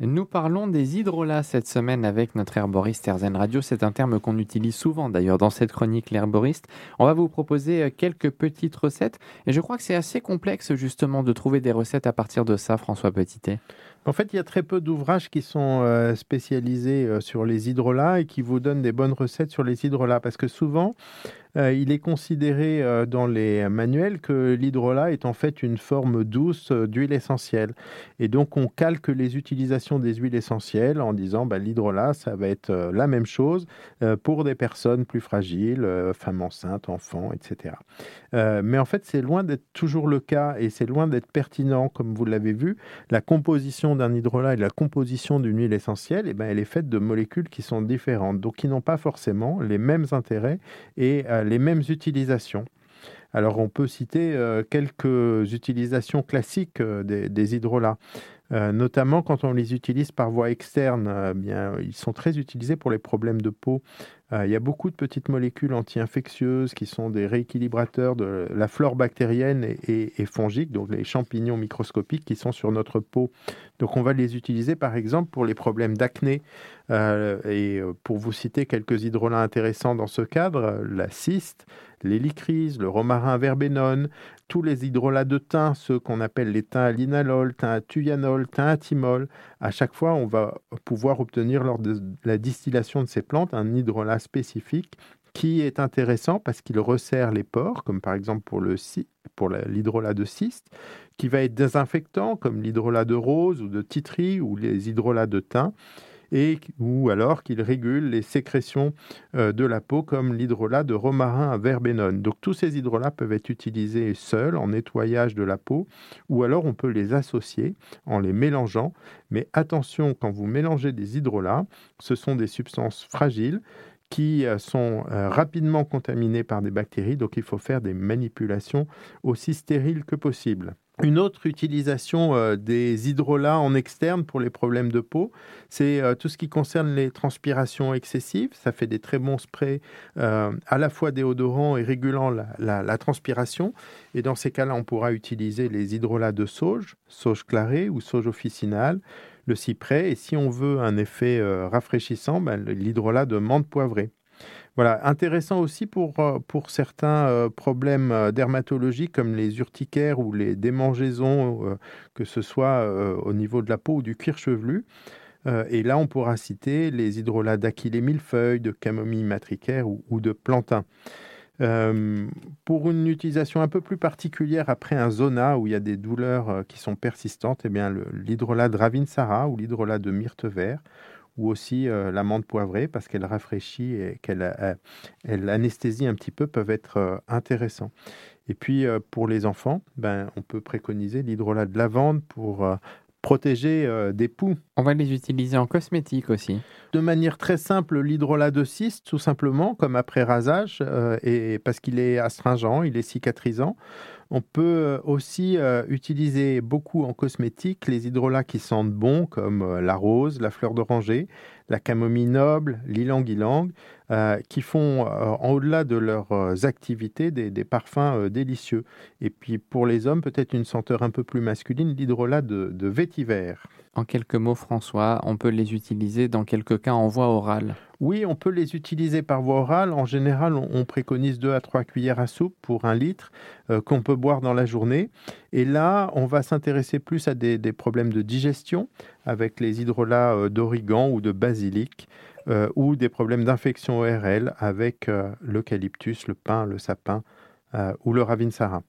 Nous parlons des hydrolats cette semaine avec notre herboriste Erzen Radio. C'est un terme qu'on utilise souvent d'ailleurs dans cette chronique l'herboriste. On va vous proposer euh, quelques petites recettes et je crois que c'est assez complexe justement de trouver des recettes à partir de ça, François Petitet. En fait, il y a très peu d'ouvrages qui sont euh, spécialisés euh, sur les hydrolats et qui vous donnent des bonnes recettes sur les hydrolats parce que souvent, euh, il est considéré euh, dans les manuels que l'hydrolat est en fait une forme douce euh, d'huile essentielle. Et donc on calque les utilisations des huiles essentielles en disant bah, l'hydrolat, ça va être la même chose pour des personnes plus fragiles, femmes enceintes, enfants, etc. mais en fait, c'est loin d'être toujours le cas et c'est loin d'être pertinent, comme vous l'avez vu. La composition d'un hydrolat et la composition d'une huile essentielle, eh ben, elle est faite de molécules qui sont différentes, donc qui n'ont pas forcément les mêmes intérêts et les mêmes utilisations. Alors on peut citer euh, quelques utilisations classiques euh, des, hydrolats. Euh, notamment quand on les utilise par voie externe, bien, ils sont très utilisés pour les problèmes de peau. il y a beaucoup de petites molécules anti-infectieuses qui sont des rééquilibrateurs de la flore bactérienne et, et, fongique, donc les champignons microscopiques qui sont sur notre peau. Donc on va les utiliser par exemple pour les problèmes d'acné. et pour vous citer quelques hydrolats intéressants dans ce cadre, la cyste, l'hélicryse, le romarin verbenone, tous les hydrolats de thym, ceux qu'on appelle les thym à linalol, thym à thuyanol, thym à thymol. À chaque fois, on va pouvoir obtenir lors de la distillation de ces plantes un hydrolat spécifique qui est intéressant parce qu'il resserre les pores, comme par exemple pour l'hydrolat de cyste, qui va être désinfectant, comme l'hydrolat de rose ou de titri ou les hydrolats de thym, et ou alors qu'il régule les sécrétions euh, de la peau comme l'hydrolat de romarin à verbenone. Donc tous ces hydrolats peuvent être utilisés seuls en nettoyage de la peau ou alors on peut les associer en les mélangeant. Mais attention, quand vous mélangez des hydrolats, ce sont des substances fragiles qui euh, sont euh, rapidement contaminées par des bactéries, donc il faut faire des manipulations aussi stériles que possible. Une autre utilisation euh, des hydrolats en externe pour les problèmes de peau, c'est euh, tout ce qui concerne les transpirations excessives. Ça fait des très bons sprays euh, à la fois déodorants et régulant la, transpiration. Et dans ces cas-là, on pourra utiliser les hydrolats de sauge, sauge clarée ou sauge officinale, le cyprès. Et si on veut un effet rafraîchissant, ben, l'hydrolat de menthe poivrée. Voilà, intéressant aussi pour, euh, pour certains euh, problèmes euh, dermatologiques comme les urticaires ou les démangeaisons, que ce soit au niveau de la peau ou du cuir chevelu. et là, on pourra citer les hydrolats d'aquilée millefeuille, de camomille matricaire ou, de plantain. pour une utilisation un peu plus particulière après un zona où il y a des douleurs qui sont persistantes, eh bien l'hydrolat de ravinsara ou l'hydrolat de myrte vert ou aussi euh, l'amande poivrée parce qu'elle rafraîchit et qu'elle euh, elle anesthésie un petit peu peuvent être euh, intéressants. Et puis pour les enfants, ben, on peut préconiser l'hydrolat de lavande pour protéger des poux. On va les utiliser en cosmétique aussi. De manière très simple, l'hydrolat de cyste, tout simplement, comme après rasage, et parce qu'il est astringent, il est cicatrisant. On peut euh, aussi euh, utiliser beaucoup en cosmétique les hydrolats qui sentent bon, comme euh, la rose, la fleur d'oranger, la camomille noble, l'ilang-ilang, qui font, en au-delà de leurs activités, des, parfums délicieux. Et puis pour les hommes, peut-être une senteur un peu plus masculine, l'hydrolat de, de vétiver. En quelques mots, François, on peut les utiliser dans quelques cas en voie orale. Oui, on peut les utiliser par voie orale. En général, on, préconise 2 à 3 cuillères à soupe pour un litre euh, qu'on peut boire dans la journée. Et là, on va s'intéresser plus à des, problèmes de digestion avec les hydrolats euh, d'origan ou de basilic euh, ou des problèmes d'infection ORL avec l'eucalyptus, le pin, le sapin ou le ravinsara.